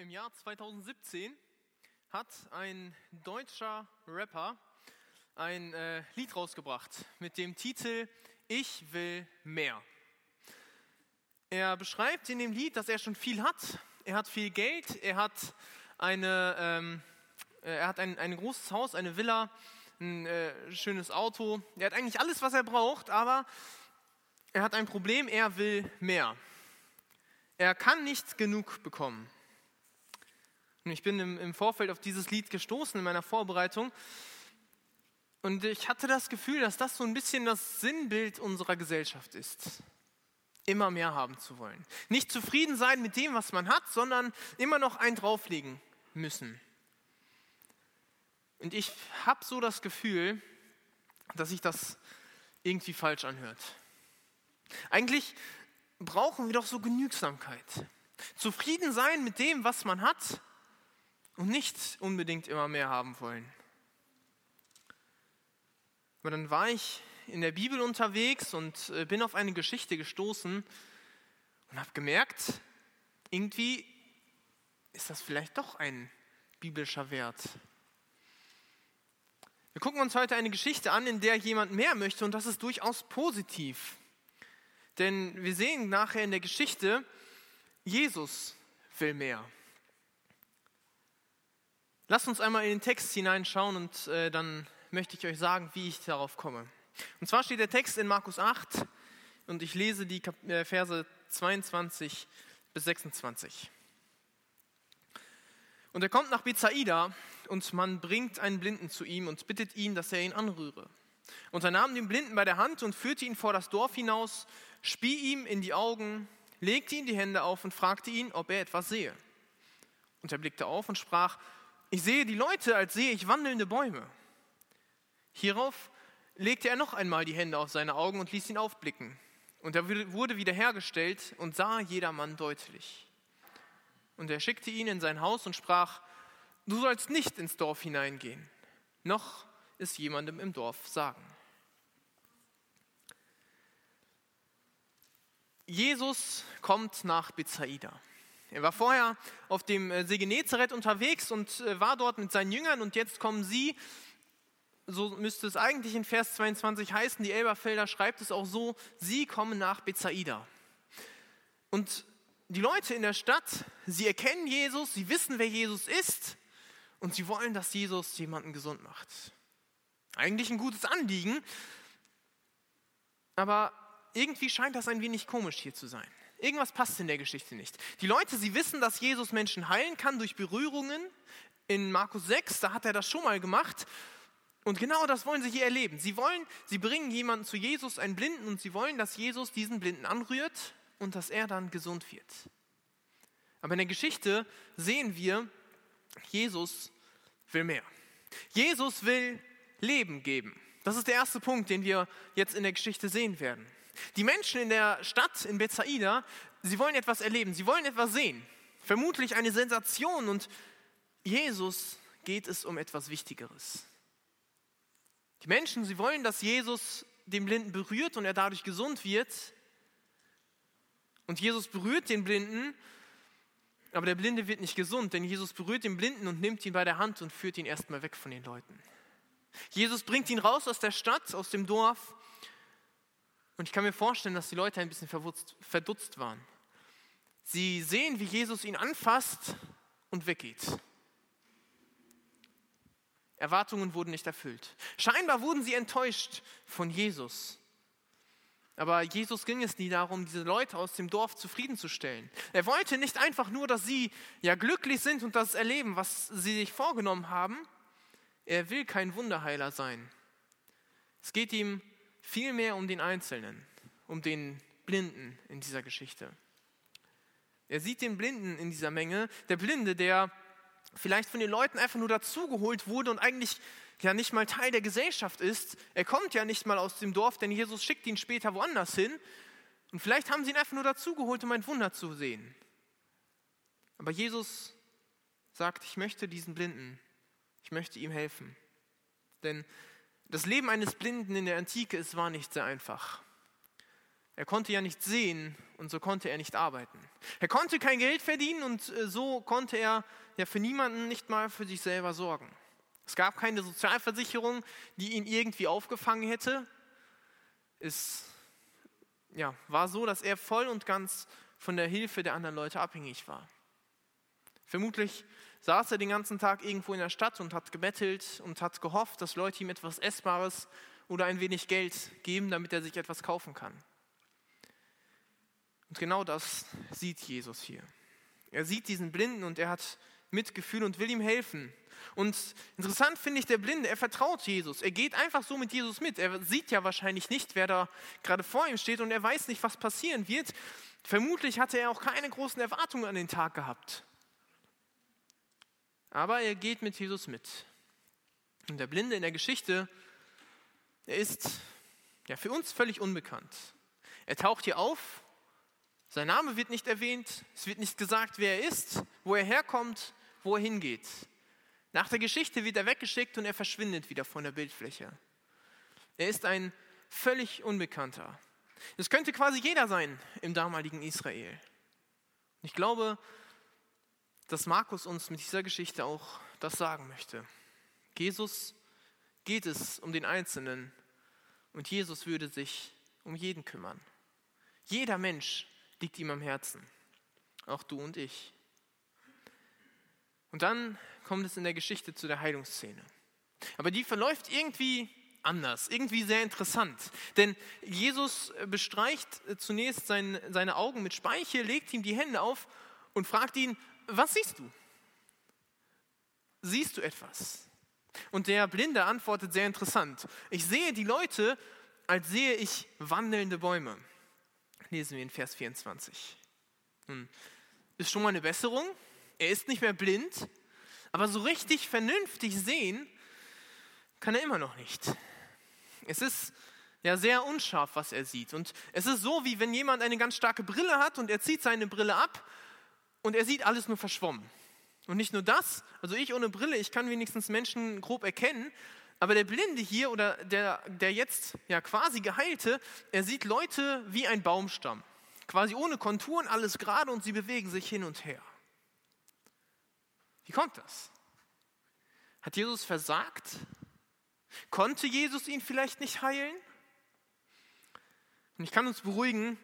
Im Jahr 2017 hat ein deutscher Rapper ein äh, Lied rausgebracht mit dem Titel Ich will mehr. Er beschreibt in dem Lied, dass er schon viel hat. Er hat viel Geld, er hat, eine, ähm, äh, er hat ein, ein großes Haus, eine Villa, ein äh, schönes Auto. Er hat eigentlich alles, was er braucht, aber er hat ein Problem, er will mehr. Er kann nicht genug bekommen. Und ich bin im, im Vorfeld auf dieses Lied gestoßen in meiner Vorbereitung. Und ich hatte das Gefühl, dass das so ein bisschen das Sinnbild unserer Gesellschaft ist. Immer mehr haben zu wollen. Nicht zufrieden sein mit dem, was man hat, sondern immer noch einen drauflegen müssen. Und ich habe so das Gefühl, dass sich das irgendwie falsch anhört. Eigentlich brauchen wir doch so Genügsamkeit. Zufrieden sein mit dem, was man hat und nicht unbedingt immer mehr haben wollen. Aber dann war ich in der Bibel unterwegs und äh, bin auf eine Geschichte gestoßen und habe gemerkt, irgendwie ist das vielleicht doch ein biblischer Wert. Wir gucken uns heute eine Geschichte an, in der jemand mehr möchte und das ist durchaus positiv. Denn wir sehen nachher in der Geschichte, Jesus will mehr. Lasst uns einmal in den Text hineinschauen und äh, dann möchte ich euch sagen, wie ich darauf komme. Und zwar steht der Text in Markus 8 und ich lese die äh, Verse 22 bis 26. Und er kommt nach Bethsaida und man bringt einen Blinden zu ihm und bittet ihn, dass er ihn anrühre. Und er nahm den Blinden bei der Hand und führte ihn vor das Dorf hinaus, spie ihm in die Augen, legte ihm die Hände auf und fragte ihn, ob er etwas sehe. Und er blickte auf und sprach, ich sehe die Leute, als sehe ich wandelnde Bäume. Hierauf legte er noch einmal die Hände auf seine Augen und ließ ihn aufblicken. Und er wurde wiederhergestellt und sah jedermann deutlich. Und er schickte ihn in sein Haus und sprach, du sollst nicht ins Dorf hineingehen, noch es jemandem im Dorf sagen. Jesus kommt nach Bethsaida. Er war vorher auf dem äh, See Genezareth unterwegs und äh, war dort mit seinen Jüngern und jetzt kommen sie, so müsste es eigentlich in Vers 22 heißen, die Elberfelder schreibt es auch so, sie kommen nach Bethsaida. Und die Leute in der Stadt, sie erkennen Jesus, sie wissen, wer Jesus ist und sie wollen, dass Jesus jemanden gesund macht. Eigentlich ein gutes Anliegen, aber irgendwie scheint das ein wenig komisch hier zu sein. Irgendwas passt in der Geschichte nicht. Die Leute, sie wissen, dass Jesus Menschen heilen kann durch Berührungen. In Markus 6, da hat er das schon mal gemacht. Und genau das wollen sie hier erleben. Sie wollen, sie bringen jemanden zu Jesus, einen Blinden, und sie wollen, dass Jesus diesen Blinden anrührt und dass er dann gesund wird. Aber in der Geschichte sehen wir, Jesus will mehr. Jesus will Leben geben. Das ist der erste Punkt, den wir jetzt in der Geschichte sehen werden. Die Menschen in der Stadt, in Bethsaida, sie wollen etwas erleben, sie wollen etwas sehen. Vermutlich eine Sensation und Jesus geht es um etwas Wichtigeres. Die Menschen, sie wollen, dass Jesus den Blinden berührt und er dadurch gesund wird. Und Jesus berührt den Blinden, aber der Blinde wird nicht gesund, denn Jesus berührt den Blinden und nimmt ihn bei der Hand und führt ihn erstmal weg von den Leuten. Jesus bringt ihn raus aus der Stadt, aus dem Dorf und ich kann mir vorstellen, dass die Leute ein bisschen verdutzt waren. Sie sehen, wie Jesus ihn anfasst und weggeht. Erwartungen wurden nicht erfüllt. Scheinbar wurden sie enttäuscht von Jesus. Aber Jesus ging es nie darum, diese Leute aus dem Dorf zufriedenzustellen. Er wollte nicht einfach nur, dass sie ja glücklich sind und das erleben, was sie sich vorgenommen haben. Er will kein Wunderheiler sein. Es geht ihm vielmehr um den Einzelnen, um den Blinden in dieser Geschichte. Er sieht den Blinden in dieser Menge, der Blinde, der vielleicht von den Leuten einfach nur dazugeholt wurde und eigentlich ja nicht mal Teil der Gesellschaft ist. Er kommt ja nicht mal aus dem Dorf, denn Jesus schickt ihn später woanders hin. Und vielleicht haben sie ihn einfach nur dazugeholt, um ein Wunder zu sehen. Aber Jesus sagt, ich möchte diesen Blinden, ich möchte ihm helfen. Denn das Leben eines Blinden in der Antike, es war nicht sehr einfach. Er konnte ja nicht sehen und so konnte er nicht arbeiten. Er konnte kein Geld verdienen und äh, so konnte er ja für niemanden nicht mal für sich selber sorgen. Es gab keine Sozialversicherung, die ihn irgendwie aufgefangen hätte. Es ja, war so, dass er voll und ganz von der Hilfe der anderen Leute abhängig war. Vermutlich saß er den ganzen Tag irgendwo in der Stadt und hat gebettelt und hat gehofft, dass Leute ihm etwas Essbares oder ein wenig Geld geben, damit er sich etwas kaufen kann. Und genau das sieht Jesus hier. Er sieht diesen Blinden und er hat Mitgefühl und will ihm helfen. Und interessant finde ich der Blinde, er vertraut Jesus. Er geht einfach so mit Jesus mit. Er sieht ja wahrscheinlich nicht, wer da gerade vor ihm steht und er weiß nicht, was passieren wird. Vermutlich hatte er auch keine großen Erwartungen an den Tag gehabt. Aber er geht mit Jesus mit. Und der Blinde in der Geschichte, er ist ja für uns völlig unbekannt. Er taucht hier auf sein Name wird nicht erwähnt, es wird nicht gesagt, wer er ist, wo er herkommt, wo er hingeht. Nach der Geschichte wird er weggeschickt und er verschwindet wieder von der Bildfläche. Er ist ein völlig Unbekannter. Das könnte quasi jeder sein im damaligen Israel. Ich glaube, dass Markus uns mit dieser Geschichte auch das sagen möchte. Jesus geht es um den Einzelnen und Jesus würde sich um jeden kümmern. Jeder Mensch liegt ihm am Herzen. Auch du und ich. Und dann kommt es in der Geschichte zu der Heilungsszene. Aber die verläuft irgendwie anders, irgendwie sehr interessant. Denn Jesus bestreicht zunächst sein, seine Augen mit Speichel, legt ihm die Hände auf und fragt ihn, was siehst du? Siehst du etwas? Und der Blinde antwortet sehr interessant. Ich sehe die Leute, als sehe ich wandelnde Bäume lesen wir in Vers 24. Nun, ist schon mal eine Besserung. Er ist nicht mehr blind, aber so richtig vernünftig sehen kann er immer noch nicht. Es ist ja sehr unscharf, was er sieht. Und es ist so, wie wenn jemand eine ganz starke Brille hat und er zieht seine Brille ab und er sieht alles nur verschwommen. Und nicht nur das, also ich ohne Brille, ich kann wenigstens Menschen grob erkennen, aber der Blinde hier oder der, der jetzt ja quasi Geheilte, er sieht Leute wie ein Baumstamm. Quasi ohne Konturen, alles gerade und sie bewegen sich hin und her. Wie kommt das? Hat Jesus versagt? Konnte Jesus ihn vielleicht nicht heilen? Und ich kann uns beruhigen,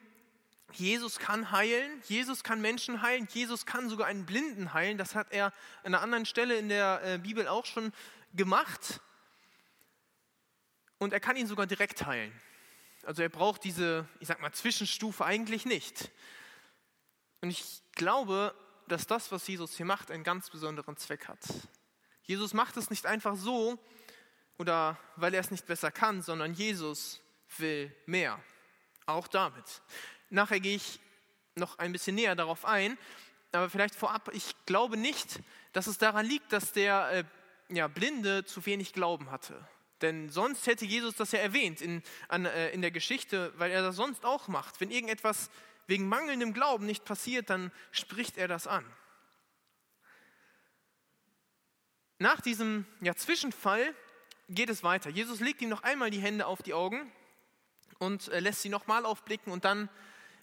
Jesus kann heilen, Jesus kann Menschen heilen, Jesus kann sogar einen Blinden heilen. Das hat er an einer anderen Stelle in der äh, Bibel auch schon gemacht und er kann ihn sogar direkt heilen. Also er braucht diese, ich sag mal, Zwischenstufe eigentlich nicht. Und ich glaube, dass das, was Jesus hier macht, einen ganz besonderen Zweck hat. Jesus macht es nicht einfach so oder weil er es nicht besser kann, sondern Jesus will mehr. Auch damit. Nachher gehe ich noch ein bisschen näher darauf ein, aber vielleicht vorab, ich glaube nicht, dass es daran liegt, dass der äh, ja, Blinde zu wenig Glauben hatte. Denn sonst hätte Jesus das ja erwähnt in, an, äh, in der Geschichte, weil er das sonst auch macht. Wenn irgendetwas wegen mangelndem Glauben nicht passiert, dann spricht er das an. Nach diesem ja, Zwischenfall geht es weiter. Jesus legt ihm noch einmal die Hände auf die Augen und äh, lässt sie nochmal aufblicken und dann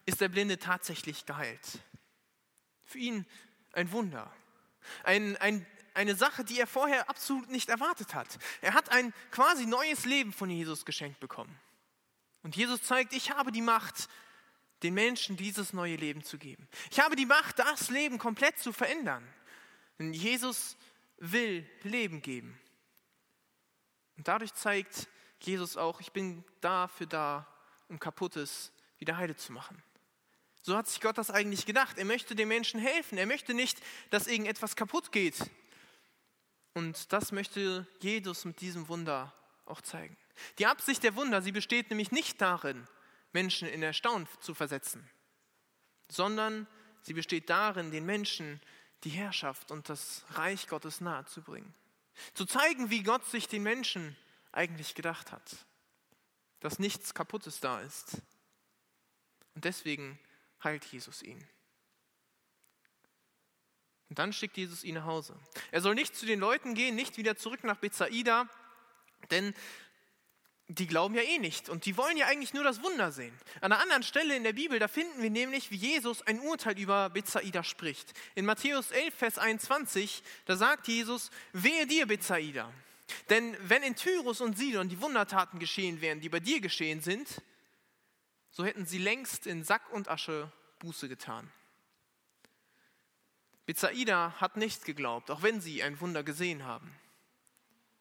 ist der Blinde tatsächlich geheilt. Für ihn ein Wunder. Ein, ein eine Sache, die er vorher absolut nicht erwartet hat. Er hat ein quasi neues Leben von Jesus geschenkt bekommen. Und Jesus zeigt, ich habe die Macht, den Menschen dieses neue Leben zu geben. Ich habe die Macht, das Leben komplett zu verändern. Denn Jesus will Leben geben. Und dadurch zeigt Jesus auch, ich bin dafür da, um Kaputtes wieder heile zu machen. So hat sich Gott das eigentlich gedacht. Er möchte den Menschen helfen. Er möchte nicht, dass irgendetwas kaputt geht, und das möchte Jesus mit diesem Wunder auch zeigen. Die Absicht der Wunder, sie besteht nämlich nicht darin, Menschen in Erstaunen zu versetzen, sondern sie besteht darin, den Menschen die Herrschaft und das Reich Gottes nahezubringen. Zu zeigen, wie Gott sich den Menschen eigentlich gedacht hat. Dass nichts Kaputtes da ist. Und deswegen heilt Jesus ihn. Und dann schickt Jesus ihn nach Hause. Er soll nicht zu den Leuten gehen, nicht wieder zurück nach Bethsaida, denn die glauben ja eh nicht und die wollen ja eigentlich nur das Wunder sehen. An einer anderen Stelle in der Bibel, da finden wir nämlich, wie Jesus ein Urteil über Bethsaida spricht. In Matthäus 11, Vers 21, da sagt Jesus, wehe dir, Bethsaida. Denn wenn in Tyrus und Sidon die Wundertaten geschehen wären, die bei dir geschehen sind, so hätten sie längst in Sack und Asche Buße getan. Bethsaida hat nicht geglaubt, auch wenn sie ein Wunder gesehen haben.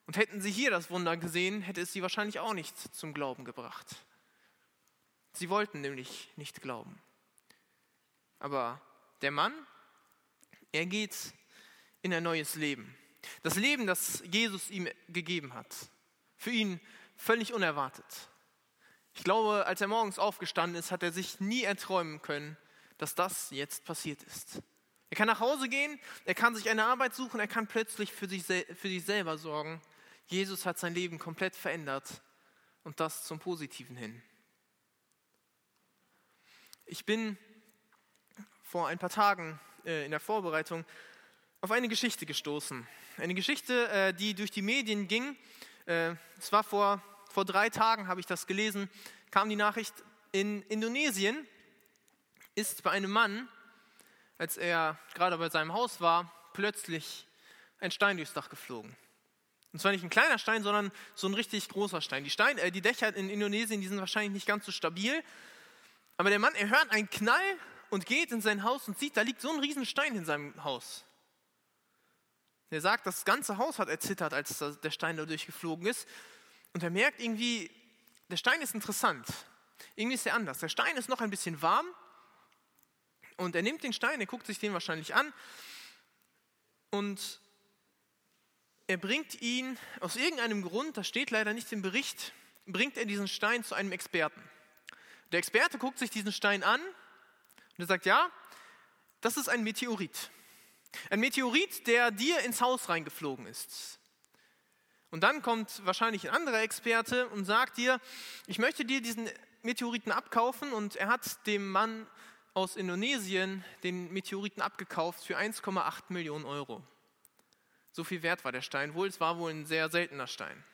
Und hätten sie hier das Wunder gesehen, hätte es sie wahrscheinlich auch nicht zum Glauben gebracht. Sie wollten nämlich nicht glauben. Aber der Mann, er geht in ein neues Leben. Das Leben, das Jesus ihm gegeben hat. Für ihn völlig unerwartet. Ich glaube, als er morgens aufgestanden ist, hat er sich nie erträumen können, dass das jetzt passiert ist. Er kann nach Hause gehen, er kann sich eine Arbeit suchen, er kann plötzlich für sich, für sich selber sorgen Jesus hat sein Leben komplett verändert und das zum Positiven hin. Ich bin vor ein paar Tagen äh, in der Vorbereitung auf eine Geschichte gestoßen. Eine Geschichte, äh, die durch die Medien ging. Äh, es war vor, vor drei Tagen, habe ich das gelesen, kam die Nachricht, in Indonesien ist bei einem Mann, als er gerade bei seinem Haus war, plötzlich ein Stein durchs Dach geflogen. Und zwar nicht ein kleiner Stein, sondern so ein richtig großer Stein. Die, Stein, äh, die Dächer in Indonesien, die sind wahrscheinlich nicht ganz so stabil. Aber der Mann, er hört einen Knall und geht in sein Haus und sieht, da liegt so ein Riesenstein in seinem Haus. Er sagt, das ganze Haus hat erzittert, als der Stein da durchgeflogen ist. Und er merkt irgendwie, der Stein ist interessant. Irgendwie ist er anders. Der Stein ist noch ein bisschen warm. Und er nimmt den Stein, er guckt sich den wahrscheinlich an. Und er bringt ihn aus irgendeinem Grund, das steht leider nicht im Bericht, bringt er diesen Stein zu einem Experten. Der Experte guckt sich diesen Stein an und er sagt, ja, das ist ein Meteorit. Ein Meteorit, der dir ins Haus reingeflogen ist. Und dann kommt wahrscheinlich ein anderer Experte und sagt dir, ich möchte dir diesen Meteoriten abkaufen und er hat dem Mann aus Indonesien den Meteoriten abgekauft für 1,8 Millionen Euro. So viel wert war der Stein wohl. Es war wohl ein sehr seltener Stein.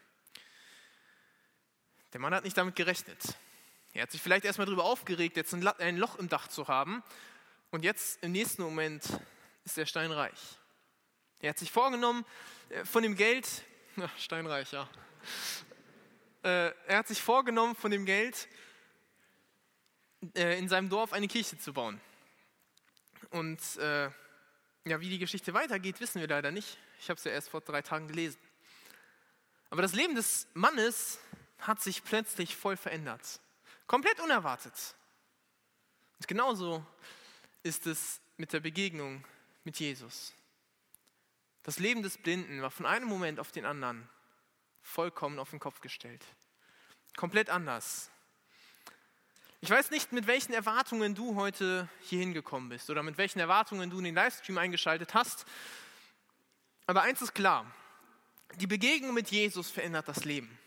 Der Mann hat nicht damit gerechnet. Er hat sich vielleicht erstmal darüber aufgeregt, jetzt ein Loch im Dach zu haben. Und jetzt im nächsten Moment ist der Stein reich. Er hat sich vorgenommen, äh, von dem Geld, steinreich, ja. Äh, er hat sich vorgenommen, von dem Geld äh, in seinem Dorf eine Kirche zu bauen. Und ja, wie die Geschichte weitergeht, wissen wir leider nicht. Ich habe es ja erst vor drei Tagen gelesen. Aber das Leben des Mannes hat sich plötzlich voll verändert. Komplett unerwartet. Und genauso ist es mit der Begegnung mit Jesus. Das Leben des Blinden war von einem Moment auf den anderen vollkommen auf den Kopf gestellt. Komplett anders. Ich weiß nicht, mit welchen Erwartungen du heute hier hingekommen bist oder mit welchen Erwartungen du in den Livestream eingeschaltet hast. Aber eins ist klar, die Begegnung mit Jesus verändert das Leben.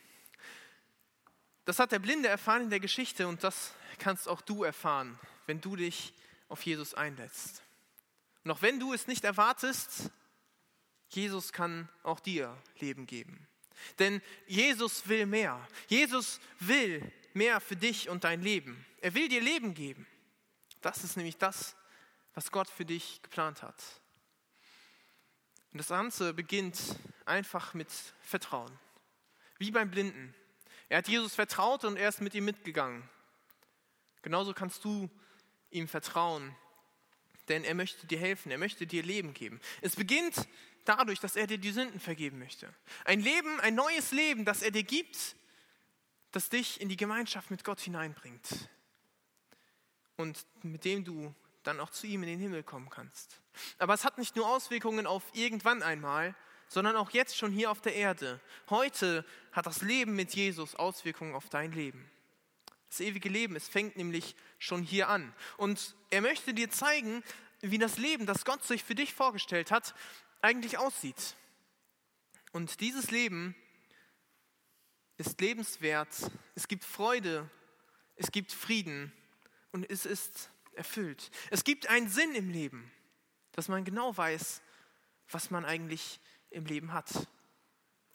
Das hat der Blinde erfahren in der Geschichte und das kannst auch du erfahren, wenn du dich auf Jesus einlässt. Auch wenn du es nicht erwartest, Jesus kann auch dir Leben geben. Denn Jesus will mehr. Jesus will mehr für dich und dein Leben. Er will dir Leben geben. Das ist nämlich das, was Gott für dich geplant hat. Und das Ganze beginnt einfach mit Vertrauen. Wie beim Blinden. Er hat Jesus vertraut und er ist mit ihm mitgegangen. Genauso kannst du ihm vertrauen, denn er möchte dir helfen, er möchte dir Leben geben. Es beginnt dadurch, dass er dir die Sünden vergeben möchte. Ein Leben, ein neues Leben, das er dir gibt, das dich in die Gemeinschaft mit Gott hineinbringt und mit dem du dann auch zu ihm in den Himmel kommen kannst. Aber es hat nicht nur Auswirkungen auf irgendwann einmal, sondern auch jetzt schon hier auf der Erde. Heute hat das Leben mit Jesus Auswirkungen auf dein Leben. Das ewige Leben, es fängt nämlich schon hier an. Und er möchte dir zeigen, wie das Leben, das Gott sich für dich vorgestellt hat, eigentlich aussieht. Und dieses Leben ist lebenswert, es gibt Freude, es gibt Frieden und es ist erfüllt. Es gibt einen Sinn im Leben, dass man genau weiß, was man eigentlich im Leben hat.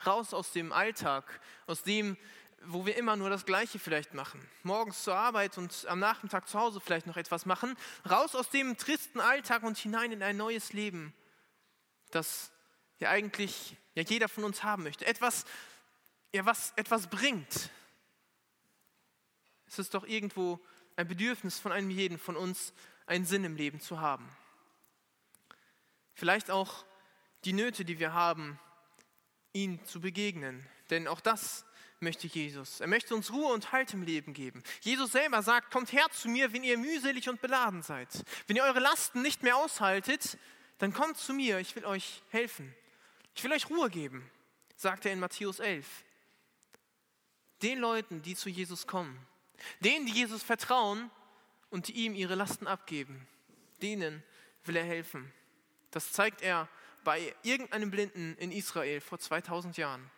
Raus aus dem Alltag, aus dem, wo wir immer nur das Gleiche vielleicht machen. Morgens zur Arbeit und am Nachmittag zu Hause vielleicht noch etwas machen. Raus aus dem tristen Alltag und hinein in ein neues Leben, das ja eigentlich ja jeder von uns haben möchte. Etwas, ja, was etwas bringt. Es ist doch irgendwo ein Bedürfnis von einem jeden von uns, einen Sinn im Leben zu haben. Vielleicht auch die Nöte, die wir haben, ihm zu begegnen. Denn auch das möchte Jesus. Er möchte uns Ruhe und Halt im Leben geben. Jesus selber sagt, kommt her zu mir, wenn ihr mühselig und beladen seid. Wenn ihr eure Lasten nicht mehr aushaltet, dann kommt zu mir, ich will euch helfen. Ich will euch Ruhe geben, sagt er in Matthäus 11. Den Leuten, die zu Jesus kommen, denen, die Jesus vertrauen und die ihm ihre Lasten abgeben, denen will er helfen. Das zeigt er bei irgendeinem Blinden in Israel vor 2000 Jahren.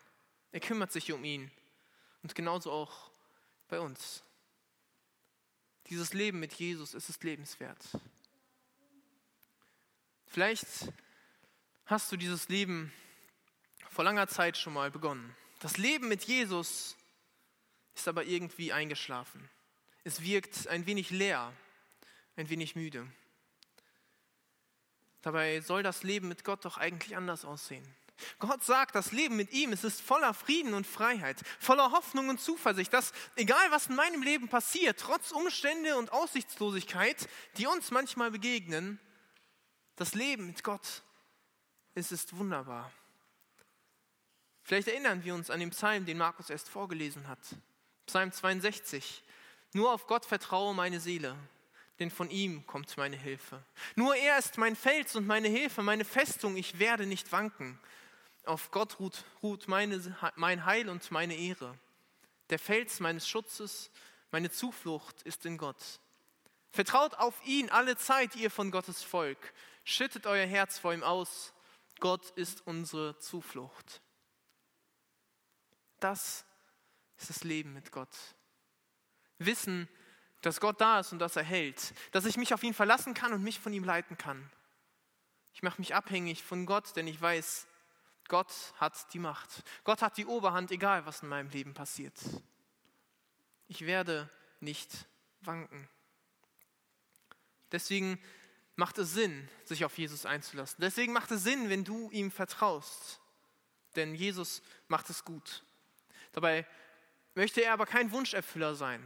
Er kümmert sich um ihn. Und genauso auch bei uns. Dieses Leben mit Jesus ist es lebenswert. Vielleicht hast du dieses Leben vor langer Zeit schon mal begonnen. Das Leben mit Jesus ist aber irgendwie eingeschlafen. Es wirkt ein wenig leer, ein wenig müde. Dabei soll das Leben mit Gott doch eigentlich anders aussehen. Gott sagt, das Leben mit ihm, es ist voller Frieden und Freiheit, voller Hoffnung und Zuversicht, dass egal was in meinem Leben passiert, trotz Umstände und Aussichtslosigkeit, die uns manchmal begegnen, das Leben mit Gott, es ist wunderbar. Vielleicht erinnern wir uns an den Psalm, den Markus erst vorgelesen hat. Psalm 62. Nur auf Gott vertraue meine Seele, denn von ihm kommt meine Hilfe. Nur er ist mein Fels und meine Hilfe, meine Festung, ich werde nicht wanken. Auf Gott ruht, ruht meine, mein Heil und meine Ehre. Der Fels meines Schutzes, meine Zuflucht ist in Gott. Vertraut auf ihn alle Zeit, ihr von Gottes Volk. Schüttet euer Herz vor ihm aus. Gott ist unsere Zuflucht. Das ist das Leben mit Gott. Wissen, dass Gott da ist und dass er hält, dass ich mich auf ihn verlassen kann und mich von ihm leiten kann. Ich mache mich abhängig von Gott, denn ich weiß, Gott hat die Macht. Gott hat die Oberhand, egal was in meinem Leben passiert. Ich werde nicht wanken. Deswegen macht es Sinn, sich auf Jesus einzulassen. Deswegen macht es Sinn, wenn du ihm vertraust. Denn Jesus macht es gut. Dabei möchte er aber kein Wunscherfüller sein.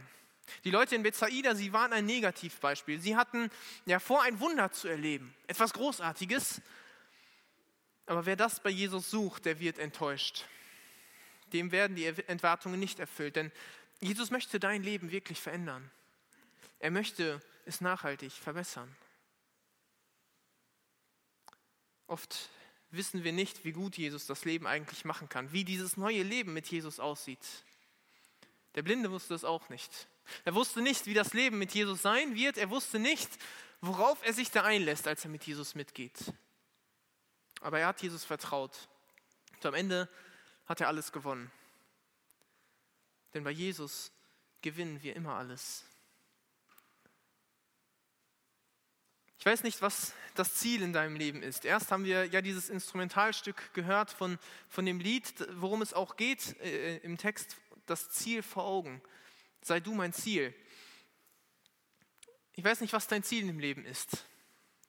Die Leute in Bethsaida, sie waren ein Negativbeispiel. Sie hatten ja vor, ein Wunder zu erleben, etwas Großartiges. Aber wer das bei Jesus sucht, der wird enttäuscht. Dem werden die Entwartungen nicht erfüllt, denn Jesus möchte dein Leben wirklich verändern. Er möchte es nachhaltig verbessern. Oft wissen wir nicht, wie gut Jesus das Leben eigentlich machen kann, wie dieses neue Leben mit Jesus aussieht. Der Blinde wusste es auch nicht. Er wusste nicht, wie das Leben mit Jesus sein wird. Er wusste nicht, worauf er sich da einlässt, als er mit Jesus mitgeht. Aber er hat Jesus vertraut. Und am Ende hat er alles gewonnen. Denn bei Jesus gewinnen wir immer alles. Ich weiß nicht, was das Ziel in deinem Leben ist. Erst haben wir ja dieses Instrumentalstück gehört von, von dem Lied, worum es auch geht äh, im Text, das Ziel vor Augen sei du mein Ziel. Ich weiß nicht, was dein Ziel im Leben ist.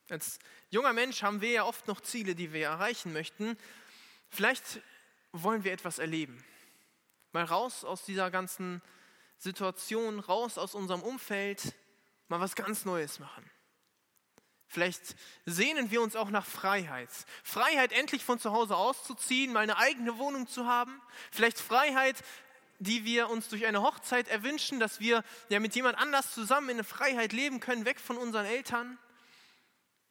Als junger Mensch haben wir ja oft noch Ziele, die wir erreichen möchten. Vielleicht wollen wir etwas erleben. Mal raus aus dieser ganzen Situation, raus aus unserem Umfeld, mal was ganz Neues machen. Vielleicht sehnen wir uns auch nach Freiheit. Freiheit, endlich von zu Hause auszuziehen, mal eine eigene Wohnung zu haben. Vielleicht Freiheit, die wir uns durch eine Hochzeit erwünschen, dass wir ja mit jemand anders zusammen in der Freiheit leben können, weg von unseren Eltern.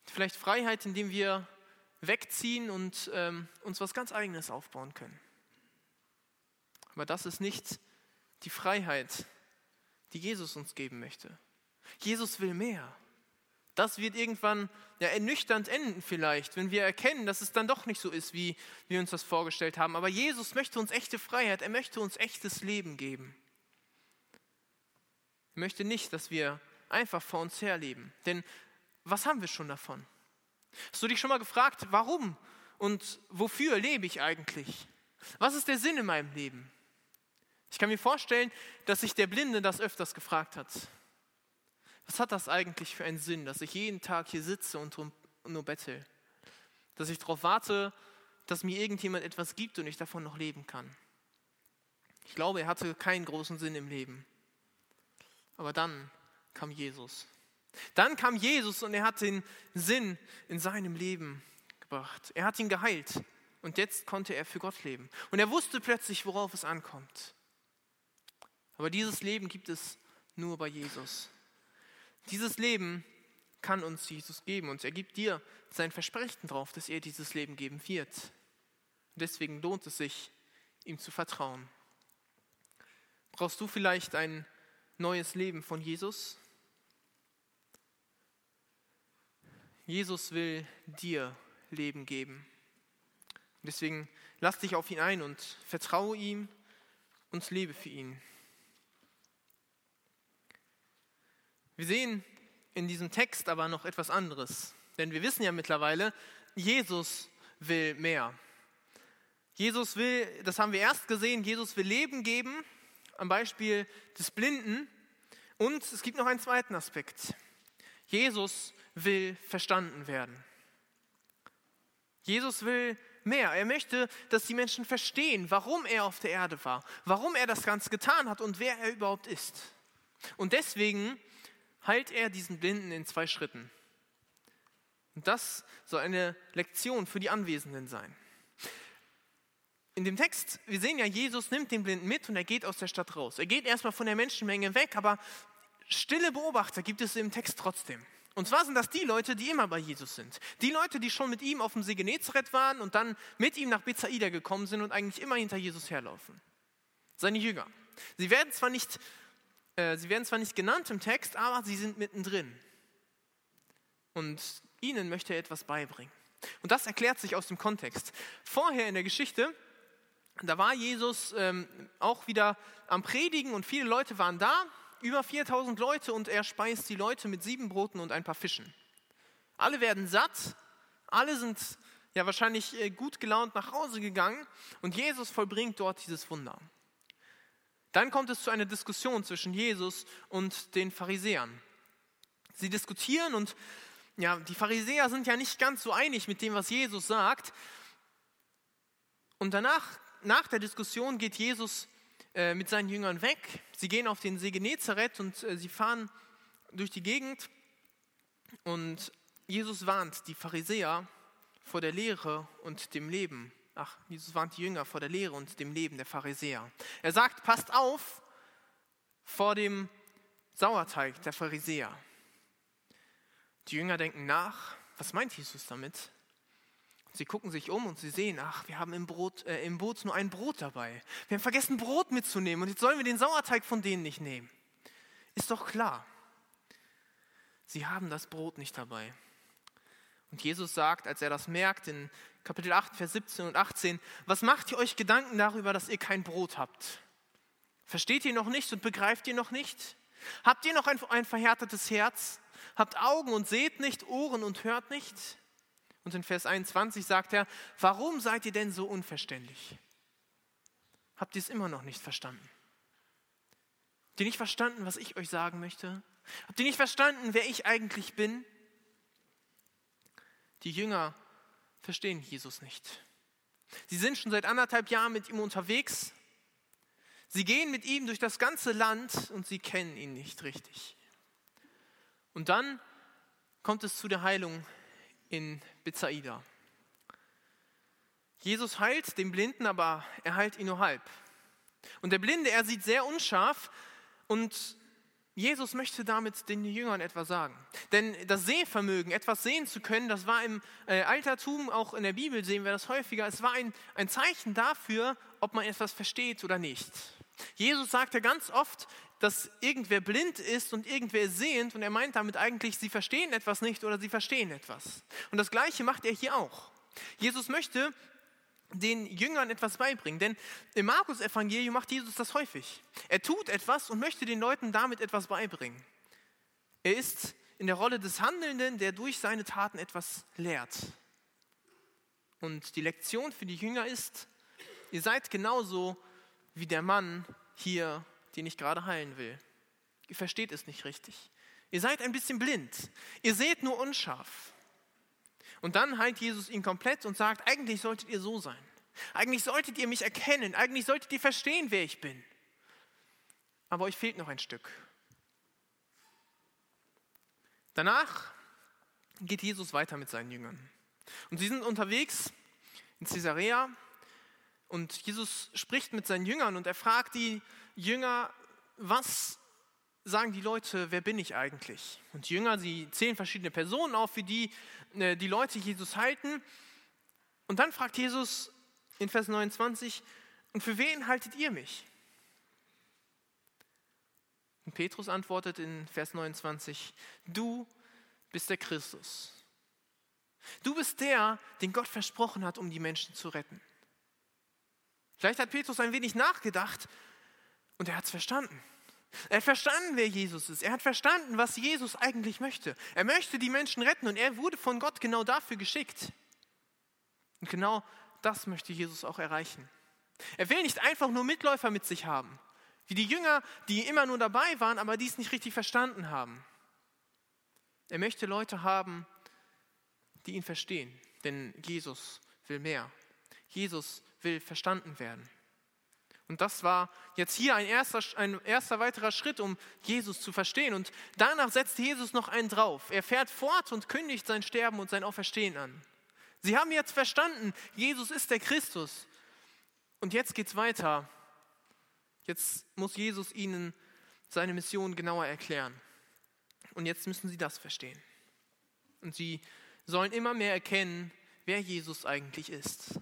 Vielleicht Freiheit, indem wir wegziehen und ähm, uns was ganz Eigenes aufbauen können. Aber das ist nicht die Freiheit, die Jesus uns geben möchte. Jesus will mehr. Das wird irgendwann ja, ernüchternd enden vielleicht, wenn wir erkennen, dass es dann doch nicht so ist, wie wir uns das vorgestellt haben. Aber Jesus möchte uns echte Freiheit, er möchte uns echtes Leben geben. Er möchte nicht, dass wir einfach vor uns herleben. Denn was haben wir schon davon? Hast du dich schon mal gefragt, warum und wofür lebe ich eigentlich? Was ist der Sinn in meinem Leben? Ich kann mir vorstellen, dass sich der Blinde das öfters gefragt hat. Was hat das eigentlich für einen Sinn, dass ich jeden Tag hier sitze und nur bettel? Dass ich darauf warte, dass mir irgendjemand etwas gibt und ich davon noch leben kann. Ich glaube, er hatte keinen großen Sinn im Leben. Aber dann kam Jesus. Dann kam Jesus und er hat den Sinn in seinem Leben gebracht. Er hat ihn geheilt und jetzt konnte er für Gott leben. Und er wusste plötzlich, worauf es ankommt. Aber dieses Leben gibt es nur bei Jesus. Dieses Leben kann uns Jesus geben und er gibt dir sein Versprechen darauf, dass er dieses Leben geben wird. deswegen lohnt es sich, ihm zu vertrauen. Brauchst du vielleicht ein neues Leben von Jesus? Jesus will dir Leben geben. Deswegen lass dich auf ihn ein und vertraue ihm und lebe für ihn. Wir sehen in diesem Text aber noch etwas anderes. Denn wir wissen ja mittlerweile, Jesus will mehr. Jesus will, das haben wir erst gesehen, Jesus will Leben geben, am Beispiel des Blinden. Und es gibt noch einen zweiten Aspekt. Jesus will verstanden werden. Jesus will mehr. Er möchte, dass die Menschen verstehen, warum er auf der Erde war, warum er das Ganze getan hat und wer er überhaupt ist. Und deswegen heilt er diesen Blinden in zwei Schritten. Und das soll eine Lektion für die Anwesenden sein. In dem Text, wir sehen ja, Jesus nimmt den Blinden mit und er geht aus der Stadt raus. Er geht erstmal von der Menschenmenge weg, aber stille Beobachter gibt es im Text trotzdem. Und zwar sind das die Leute, die immer bei Jesus sind. Die Leute, die schon mit ihm auf dem See Genezareth waren und dann mit ihm nach Bethsaida gekommen sind und eigentlich immer hinter Jesus herlaufen. Seine Jünger. Sie werden zwar nicht äh, sie werden zwar nicht genannt im Text, aber sie sind mittendrin. Und ihnen möchte er etwas beibringen. Und das erklärt sich aus dem Kontext. Vorher in der Geschichte, da war Jesus ähm, auch wieder am Predigen und viele Leute waren da, über 4000 Leute und er speist die Leute mit sieben Broten und ein paar Fischen. Alle werden satt, alle sind ja wahrscheinlich äh, gut gelaunt nach Hause gegangen und Jesus vollbringt dort dieses Wunder. Dann kommt es zu einer Diskussion zwischen Jesus und den Pharisäern. Sie diskutieren und ja, die Pharisäer sind ja nicht ganz so einig mit dem, was Jesus sagt. Und danach, nach der Diskussion, geht Jesus äh, mit seinen Jüngern weg. Sie gehen auf den See Genezareth und äh, sie fahren durch die Gegend. Und Jesus warnt die Pharisäer vor der Lehre und dem Leben ach, Jesus warnt die Jünger vor der Lehre und dem Leben der Pharisäer. Er sagt, passt auf vor dem Sauerteig der Pharisäer. Die Jünger denken nach, was meint Jesus damit? Sie gucken sich um und sie sehen, ach, wir haben im, Brot, äh, im Boot nur ein Brot dabei. Wir haben vergessen, Brot mitzunehmen und jetzt sollen wir den Sauerteig von denen nicht nehmen. Ist doch klar. Sie haben das Brot nicht dabei. Und Jesus sagt, als er das merkt, in Kapitel 8, Vers 17 und 18, was macht ihr euch Gedanken darüber, dass ihr kein Brot habt? Versteht ihr noch nicht und begreift ihr noch nicht? Habt ihr noch ein, ein verhärtetes Herz? Habt Augen und seht nicht, Ohren und hört nicht? Und in Vers 21 sagt er, warum seid ihr denn so unverständlich? Habt ihr es immer noch nicht verstanden? Habt ihr nicht verstanden, was ich euch sagen möchte? Habt ihr nicht verstanden, wer ich eigentlich bin? Die Jünger verstehen Jesus nicht. Sie sind schon seit anderthalb Jahren mit ihm unterwegs. Sie gehen mit ihm durch das ganze Land und sie kennen ihn nicht richtig. Und dann kommt es zu der Heilung in Bethsaida. Jesus heilt den Blinden, aber er heilt ihn nur halb. Und der Blinde, er sieht sehr unscharf und Jesus möchte damit den Jüngern etwas sagen. Denn das Sehvermögen, etwas sehen zu können, das war im äh, Altertum, auch in der Bibel sehen wir das häufiger, es war ein, ein Zeichen dafür, ob man etwas versteht oder nicht. Jesus sagt ja ganz oft, dass irgendwer blind ist und irgendwer sehend und er meint damit eigentlich, sie verstehen etwas nicht oder sie verstehen etwas. Und das Gleiche macht er hier auch. Jesus möchte den Jüngern etwas beibringen. Denn im Markus-Evangelium macht Jesus das häufig. Er tut etwas und möchte den Leuten damit etwas beibringen. Er ist in der Rolle des Handelnden, der durch seine Taten etwas lehrt. Und die Lektion für die Jünger ist, ihr seid genauso wie der Mann hier, den ich gerade heilen will. Ihr versteht es nicht richtig. Ihr seid ein bisschen blind. Ihr seht nur unscharf. Und dann heilt Jesus ihn komplett und sagt, eigentlich solltet ihr so sein. Eigentlich solltet ihr mich erkennen. Eigentlich solltet ihr verstehen, wer ich bin. Aber euch fehlt noch ein Stück. Danach geht Jesus weiter mit seinen Jüngern. Und sie sind unterwegs in Caesarea und Jesus spricht mit seinen Jüngern und er fragt die Jünger, was sagen die Leute, wer bin ich eigentlich? Und die Jünger, sie zählen verschiedene Personen auf, wie die die Leute Jesus halten. Und dann fragt Jesus in Vers 29, und für wen haltet ihr mich? Und Petrus antwortet in Vers 29, du bist der Christus. Du bist der, den Gott versprochen hat, um die Menschen zu retten. Vielleicht hat Petrus ein wenig nachgedacht und er hat es verstanden. Er hat verstanden, wer Jesus ist. Er hat verstanden, was Jesus eigentlich möchte. Er möchte die Menschen retten und er wurde von Gott genau dafür geschickt. Und genau das möchte Jesus auch erreichen. Er will nicht einfach nur Mitläufer mit sich haben, wie die Jünger, die immer nur dabei waren, aber dies nicht richtig verstanden haben. Er möchte Leute haben, die ihn verstehen, denn Jesus will mehr. Jesus will verstanden werden. Und das war jetzt hier ein erster, ein erster weiterer Schritt, um Jesus zu verstehen. Und danach setzt Jesus noch einen drauf. Er fährt fort und kündigt sein Sterben und sein Auferstehen an. Sie haben jetzt verstanden, Jesus ist der Christus. Und jetzt geht es weiter. Jetzt muss Jesus ihnen seine Mission genauer erklären. Und jetzt müssen sie das verstehen. Und sie sollen immer mehr erkennen, wer Jesus eigentlich ist.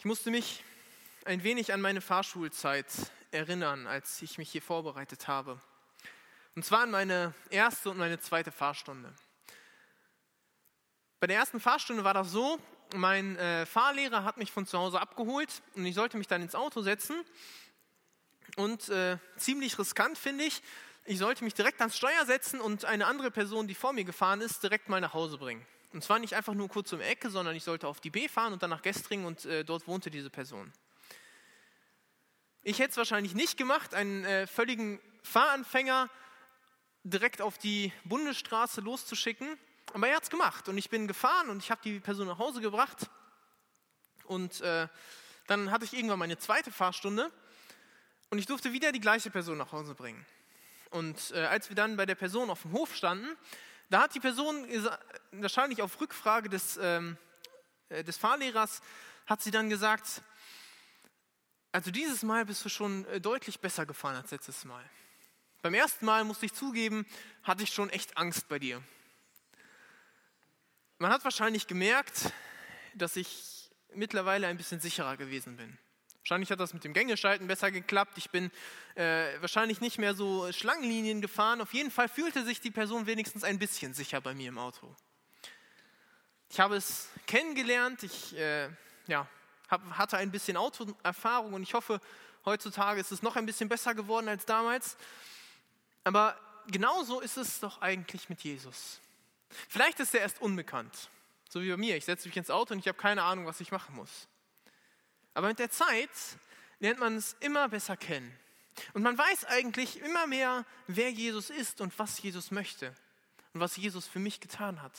Ich musste mich ein wenig an meine Fahrschulzeit erinnern, als ich mich hier vorbereitet habe. Und zwar an meine erste und meine zweite Fahrstunde. Bei der ersten Fahrstunde war das so, mein äh, Fahrlehrer hat mich von zu Hause abgeholt und ich sollte mich dann ins Auto setzen. Und äh, ziemlich riskant finde ich, ich sollte mich direkt ans Steuer setzen und eine andere Person, die vor mir gefahren ist, direkt mal nach Hause bringen. Und zwar nicht einfach nur kurz um die Ecke, sondern ich sollte auf die B fahren und dann nach Gestring und äh, dort wohnte diese Person. Ich hätte es wahrscheinlich nicht gemacht, einen äh, völligen Fahranfänger direkt auf die Bundesstraße loszuschicken, aber er hat es gemacht und ich bin gefahren und ich habe die Person nach Hause gebracht und äh, dann hatte ich irgendwann meine zweite Fahrstunde und ich durfte wieder die gleiche Person nach Hause bringen. Und äh, als wir dann bei der Person auf dem Hof standen, da hat die Person wahrscheinlich auf Rückfrage des, ähm, äh, des Fahrlehrers, hat sie dann gesagt, also dieses Mal bist du schon äh, deutlich besser gefahren als letztes Mal. Beim ersten Mal, musste ich zugeben, hatte ich schon echt Angst bei dir. Man hat wahrscheinlich gemerkt, dass ich mittlerweile ein bisschen sicherer gewesen bin. Wahrscheinlich hat das mit dem Gängeschalten besser geklappt. Ich bin äh, wahrscheinlich nicht mehr so Schlangenlinien gefahren. Auf jeden Fall fühlte sich die Person wenigstens ein bisschen sicher bei mir im Auto. Ich habe es kennengelernt. Ich äh, ja, hab, hatte ein bisschen Autoerfahrung und ich hoffe, heutzutage ist es noch ein bisschen besser geworden als damals. Aber genauso ist es doch eigentlich mit Jesus. Vielleicht ist er erst unbekannt, so wie bei mir. Ich setze mich ins Auto und ich habe keine Ahnung, was ich machen muss. Aber mit der Zeit lernt man es immer besser kennen. Und man weiß eigentlich immer mehr, wer Jesus ist und was Jesus möchte und was Jesus für mich getan hat.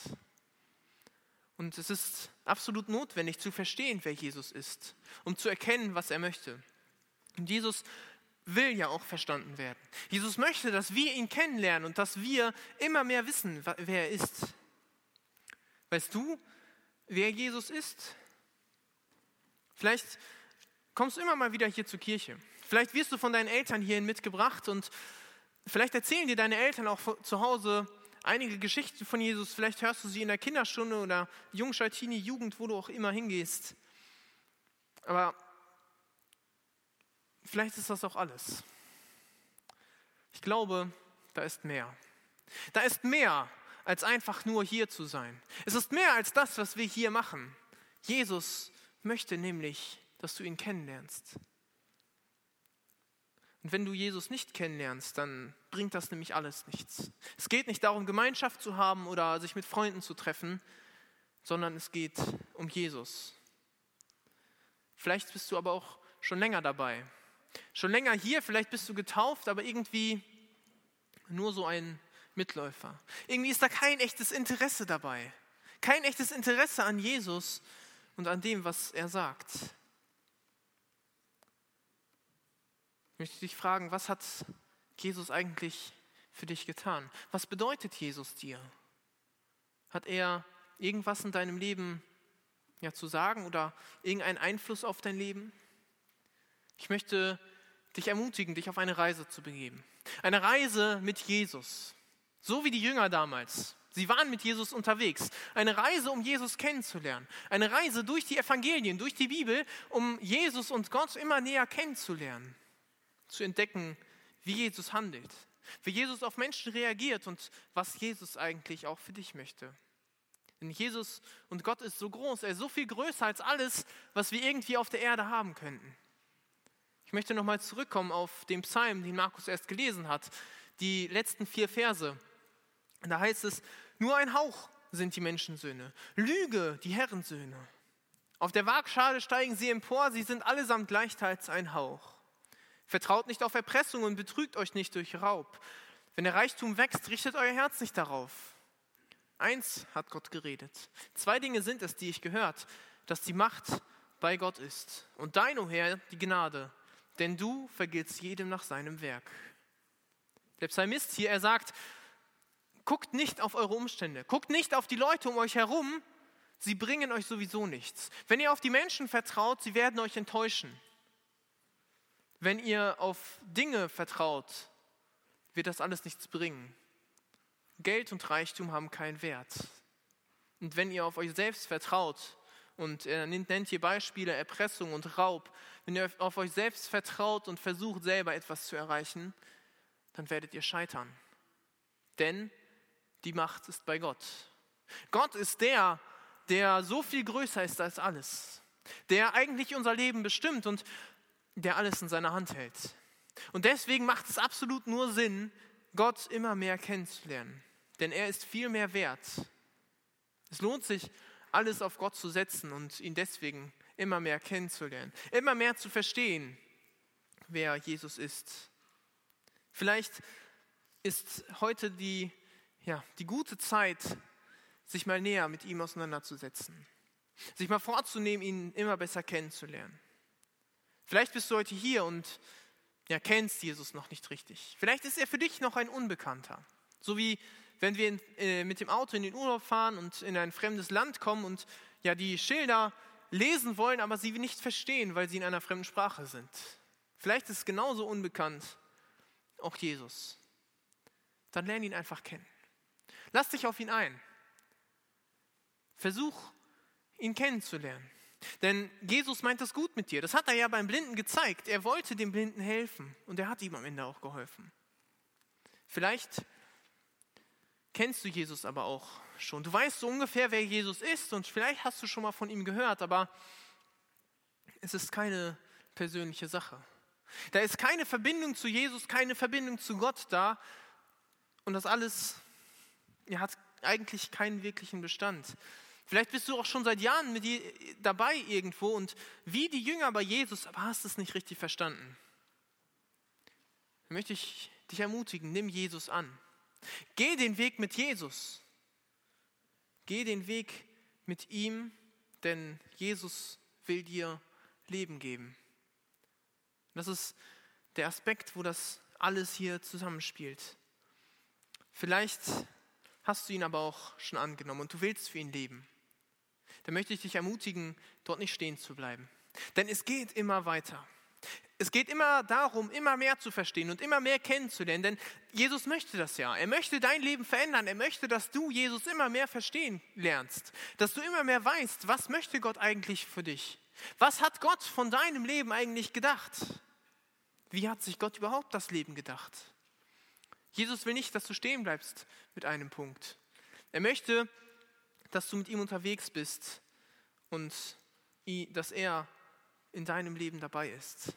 Und es ist absolut notwendig zu verstehen, wer Jesus ist, um zu erkennen, was er möchte. Und Jesus will ja auch verstanden werden. Jesus möchte, dass wir ihn kennenlernen und dass wir immer mehr wissen, wer er ist. Weißt du, wer Jesus ist? Vielleicht kommst du immer mal wieder hier zur Kirche. Vielleicht wirst du von deinen Eltern hierhin mitgebracht und vielleicht erzählen dir deine Eltern auch zu Hause einige Geschichten von Jesus. Vielleicht hörst du sie in der Kinderstunde oder Jungschaltini, Jugend, wo du auch immer hingehst. Aber vielleicht ist das auch alles. Ich glaube, da ist mehr. Da ist mehr als einfach nur hier zu sein. Es ist mehr als das, was wir hier machen. Jesus möchte nämlich, dass du ihn kennenlernst. Und wenn du Jesus nicht kennenlernst, dann bringt das nämlich alles nichts. Es geht nicht darum, Gemeinschaft zu haben oder sich mit Freunden zu treffen, sondern es geht um Jesus. Vielleicht bist du aber auch schon länger dabei. Schon länger hier, vielleicht bist du getauft, aber irgendwie nur so ein Mitläufer. Irgendwie ist da kein echtes Interesse dabei. Kein echtes Interesse an Jesus und an dem, was er sagt. Ich möchte dich fragen, was hat Jesus eigentlich für dich getan? Was bedeutet Jesus dir? Hat er irgendwas in deinem Leben ja, zu sagen oder irgendeinen Einfluss auf dein Leben? Ich möchte dich ermutigen, dich auf eine Reise zu begeben. Eine Reise mit Jesus. So wie die Jünger damals. Sie waren mit Jesus unterwegs. Eine Reise, um Jesus kennenzulernen. Eine Reise durch die Evangelien, durch die Bibel, um Jesus und Gott immer näher kennenzulernen. Zu entdecken, wie Jesus handelt. Wie Jesus auf Menschen reagiert und was Jesus eigentlich auch für dich möchte. Denn Jesus und Gott ist so groß, er ist so viel größer als alles, was wir irgendwie auf der Erde haben könnten. Ich möchte nochmal zurückkommen auf den Psalm, den Markus erst gelesen hat, die letzten vier Verse. Da heißt es, nur ein Hauch sind die Menschensöhne, Lüge die Herrensöhne. Auf der Waagschale steigen sie empor, sie sind allesamt gleichteils ein Hauch. Vertraut nicht auf Erpressung und betrügt euch nicht durch Raub. Wenn der Reichtum wächst, richtet euer Herz nicht darauf. Eins hat Gott geredet. Zwei Dinge sind es, die ich gehört, dass die Macht bei Gott ist. Und dein, o oh Herr, die Gnade denn du vergiltst jedem nach seinem Werk. Der Psalmist hier, er sagt, guckt nicht auf eure Umstände, guckt nicht auf die Leute um euch herum, sie bringen euch sowieso nichts. Wenn ihr auf die Menschen vertraut, sie werden euch enttäuschen. Wenn ihr auf Dinge vertraut, wird das alles nichts bringen. Geld und Reichtum haben keinen Wert. Und wenn ihr auf euch selbst vertraut, und er nennt hier Beispiele Erpressung und Raub, wenn ihr auf euch selbst vertraut und versucht selber etwas zu erreichen, dann werdet ihr scheitern. Denn die Macht ist bei Gott. Gott ist der, der so viel größer ist als alles, der eigentlich unser Leben bestimmt und der alles in seiner Hand hält. Und deswegen macht es absolut nur Sinn, Gott immer mehr kennenzulernen, denn er ist viel mehr wert. Es lohnt sich, alles auf Gott zu setzen und ihn deswegen immer mehr kennenzulernen, immer mehr zu verstehen, wer Jesus ist. Vielleicht ist heute die, ja, die gute Zeit, sich mal näher mit ihm auseinanderzusetzen, sich mal vorzunehmen, ihn immer besser kennenzulernen. Vielleicht bist du heute hier und ja, kennst Jesus noch nicht richtig. Vielleicht ist er für dich noch ein Unbekannter. So wie wenn wir in, äh, mit dem Auto in den Urlaub fahren und in ein fremdes Land kommen und ja die Schilder lesen wollen, aber sie nicht verstehen, weil sie in einer fremden Sprache sind. Vielleicht ist es genauso unbekannt auch Jesus. Dann lerne ihn einfach kennen. Lass dich auf ihn ein. Versuch, ihn kennenzulernen. Denn Jesus meint das gut mit dir. Das hat er ja beim Blinden gezeigt. Er wollte dem Blinden helfen und er hat ihm am Ende auch geholfen. Vielleicht kennst du Jesus aber auch schon. Du weißt so ungefähr, wer Jesus ist und vielleicht hast du schon mal von ihm gehört, aber es ist keine persönliche Sache. Da ist keine Verbindung zu Jesus, keine Verbindung zu Gott da und das alles ja, hat eigentlich keinen wirklichen Bestand. Vielleicht bist du auch schon seit Jahren mit dabei irgendwo und wie die Jünger bei Jesus, aber hast es nicht richtig verstanden. Dann möchte ich dich ermutigen, nimm Jesus an. Geh den Weg mit Jesus. Geh den Weg mit ihm, denn Jesus will dir Leben geben. Das ist der Aspekt, wo das alles hier zusammenspielt. Vielleicht hast du ihn aber auch schon angenommen und du willst für ihn leben. Dann möchte ich dich ermutigen, dort nicht stehen zu bleiben. Denn es geht immer weiter. Es geht immer darum, immer mehr zu verstehen und immer mehr kennenzulernen, denn Jesus möchte das ja. Er möchte dein Leben verändern. Er möchte, dass du Jesus immer mehr verstehen lernst, dass du immer mehr weißt, was möchte Gott eigentlich für dich? Was hat Gott von deinem Leben eigentlich gedacht? Wie hat sich Gott überhaupt das Leben gedacht? Jesus will nicht, dass du stehen bleibst mit einem Punkt. Er möchte, dass du mit ihm unterwegs bist und dass er in deinem Leben dabei ist.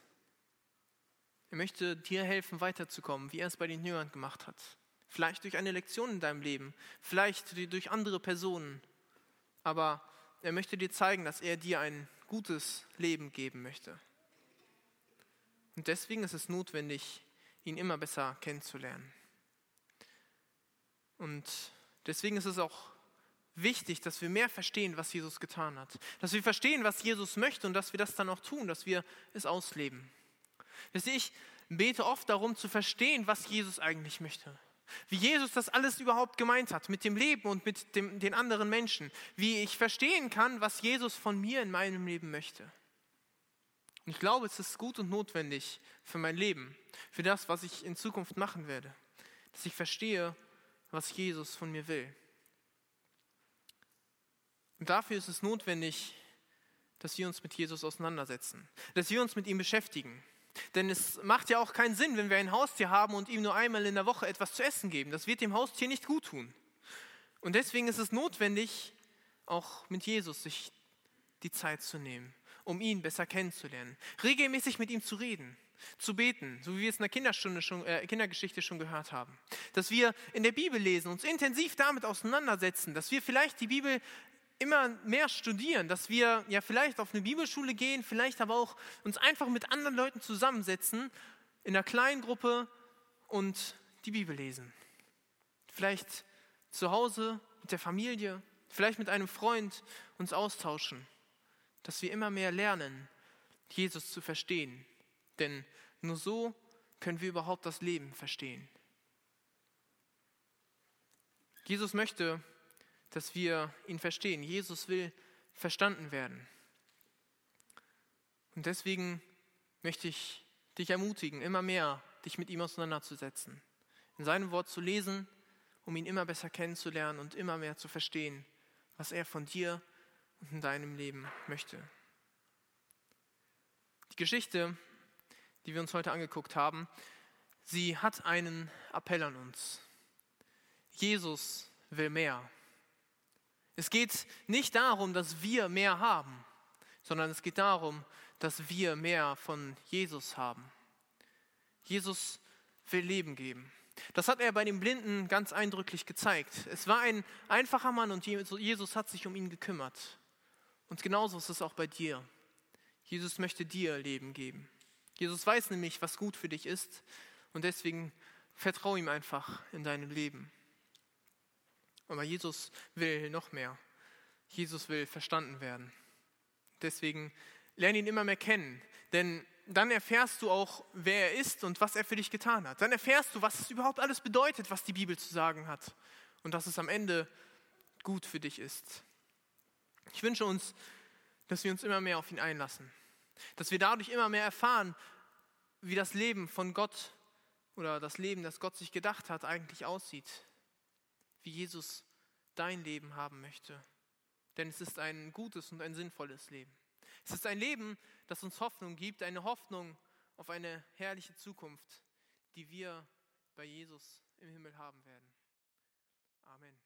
Er möchte dir helfen, weiterzukommen, wie er es bei den Jüngern gemacht hat. Vielleicht durch eine Lektion in deinem Leben, vielleicht durch andere Personen. Aber er möchte dir zeigen, dass er dir ein gutes Leben geben möchte. Und deswegen ist es notwendig, ihn immer besser kennenzulernen. Und deswegen ist es auch wichtig, dass wir mehr verstehen, was Jesus getan hat. Dass wir verstehen, was Jesus möchte und dass wir das dann auch tun, dass wir es ausleben. Ich bete oft darum zu verstehen, was Jesus eigentlich möchte. Wie Jesus das alles überhaupt gemeint hat mit dem Leben und mit dem, den anderen Menschen. Wie ich verstehen kann, was Jesus von mir in meinem Leben möchte. Und ich glaube, es ist gut und notwendig für mein Leben, für das, was ich in Zukunft machen werde, dass ich verstehe, was Jesus von mir will. Und dafür ist es notwendig, dass wir uns mit Jesus auseinandersetzen, dass wir uns mit ihm beschäftigen. Denn es macht ja auch keinen Sinn, wenn wir ein Haustier haben und ihm nur einmal in der Woche etwas zu essen geben. Das wird dem Haustier nicht gut tun. Und deswegen ist es notwendig, auch mit Jesus sich die Zeit zu nehmen, um ihn besser kennenzulernen, regelmäßig mit ihm zu reden, zu beten, so wie wir es in der Kinderstunde schon, äh, Kindergeschichte schon gehört haben. Dass wir in der Bibel lesen, uns intensiv damit auseinandersetzen, dass wir vielleicht die Bibel immer mehr studieren, dass wir ja vielleicht auf eine Bibelschule gehen, vielleicht aber auch uns einfach mit anderen Leuten zusammensetzen, in einer kleinen Gruppe und die Bibel lesen. Vielleicht zu Hause mit der Familie, vielleicht mit einem Freund uns austauschen, dass wir immer mehr lernen, Jesus zu verstehen. Denn nur so können wir überhaupt das Leben verstehen. Jesus möchte, dass wir ihn verstehen. Jesus will verstanden werden. Und deswegen möchte ich dich ermutigen, immer mehr dich mit ihm auseinanderzusetzen, in seinem Wort zu lesen, um ihn immer besser kennenzulernen und immer mehr zu verstehen, was er von dir in deinem Leben möchte. Die Geschichte, die wir uns heute angeguckt haben, sie hat einen Appell an uns. Jesus will mehr. Es geht nicht darum, dass wir mehr haben, sondern es geht darum, dass wir mehr von Jesus haben. Jesus will Leben geben. Das hat er bei dem Blinden ganz eindrücklich gezeigt. Es war ein einfacher Mann und Jesus hat sich um ihn gekümmert. Und genauso ist es auch bei dir. Jesus möchte dir Leben geben. Jesus weiß nämlich, was gut für dich ist und deswegen vertraue ihm einfach in deinem Leben. Aber Jesus will noch mehr. Jesus will verstanden werden. Deswegen lerne ihn immer mehr kennen, denn dann erfährst du auch, wer er ist und was er für dich getan hat. Dann erfährst du, was es überhaupt alles bedeutet, was die Bibel zu sagen hat und dass es am Ende gut für dich ist. Ich wünsche uns, dass wir uns immer mehr auf ihn einlassen, dass wir dadurch immer mehr erfahren, wie das Leben von Gott oder das Leben, das Gott sich gedacht hat, eigentlich aussieht wie Jesus dein Leben haben möchte. Denn es ist ein gutes und ein sinnvolles Leben. Es ist ein Leben, das uns Hoffnung gibt, eine Hoffnung auf eine herrliche Zukunft, die wir bei Jesus im Himmel haben werden. Amen.